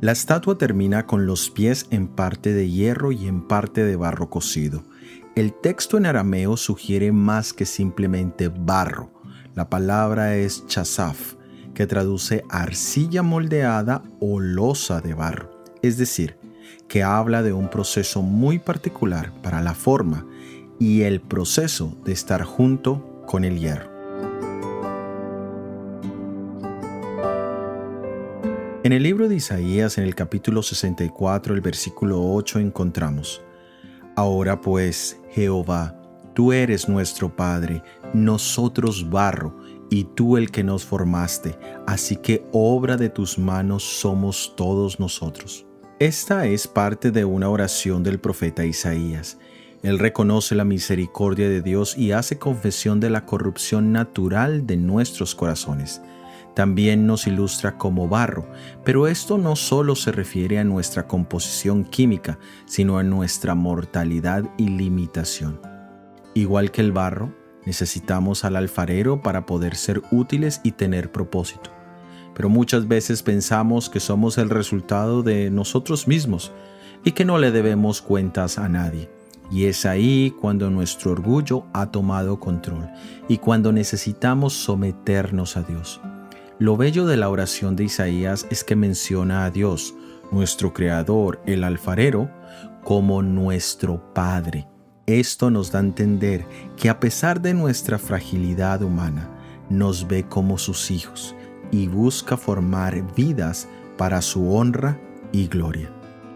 La estatua termina con los pies en parte de hierro y en parte de barro cocido. El texto en arameo sugiere más que simplemente barro. La palabra es chasaf, que traduce arcilla moldeada o losa de barro, es decir, que habla de un proceso muy particular para la forma y el proceso de estar junto con el hierro. En el libro de Isaías, en el capítulo 64, el versículo 8, encontramos, Ahora pues, Jehová, tú eres nuestro Padre, nosotros barro, y tú el que nos formaste, así que obra de tus manos somos todos nosotros. Esta es parte de una oración del profeta Isaías. Él reconoce la misericordia de Dios y hace confesión de la corrupción natural de nuestros corazones también nos ilustra como barro, pero esto no solo se refiere a nuestra composición química, sino a nuestra mortalidad y limitación. Igual que el barro, necesitamos al alfarero para poder ser útiles y tener propósito. Pero muchas veces pensamos que somos el resultado de nosotros mismos y que no le debemos cuentas a nadie. Y es ahí cuando nuestro orgullo ha tomado control y cuando necesitamos someternos a Dios. Lo bello de la oración de Isaías es que menciona a Dios, nuestro Creador, el alfarero, como nuestro Padre. Esto nos da a entender que a pesar de nuestra fragilidad humana, nos ve como sus hijos y busca formar vidas para su honra y gloria.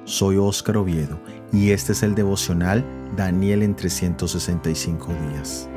Soy Óscar Oviedo y este es el devocional Daniel en 365 días.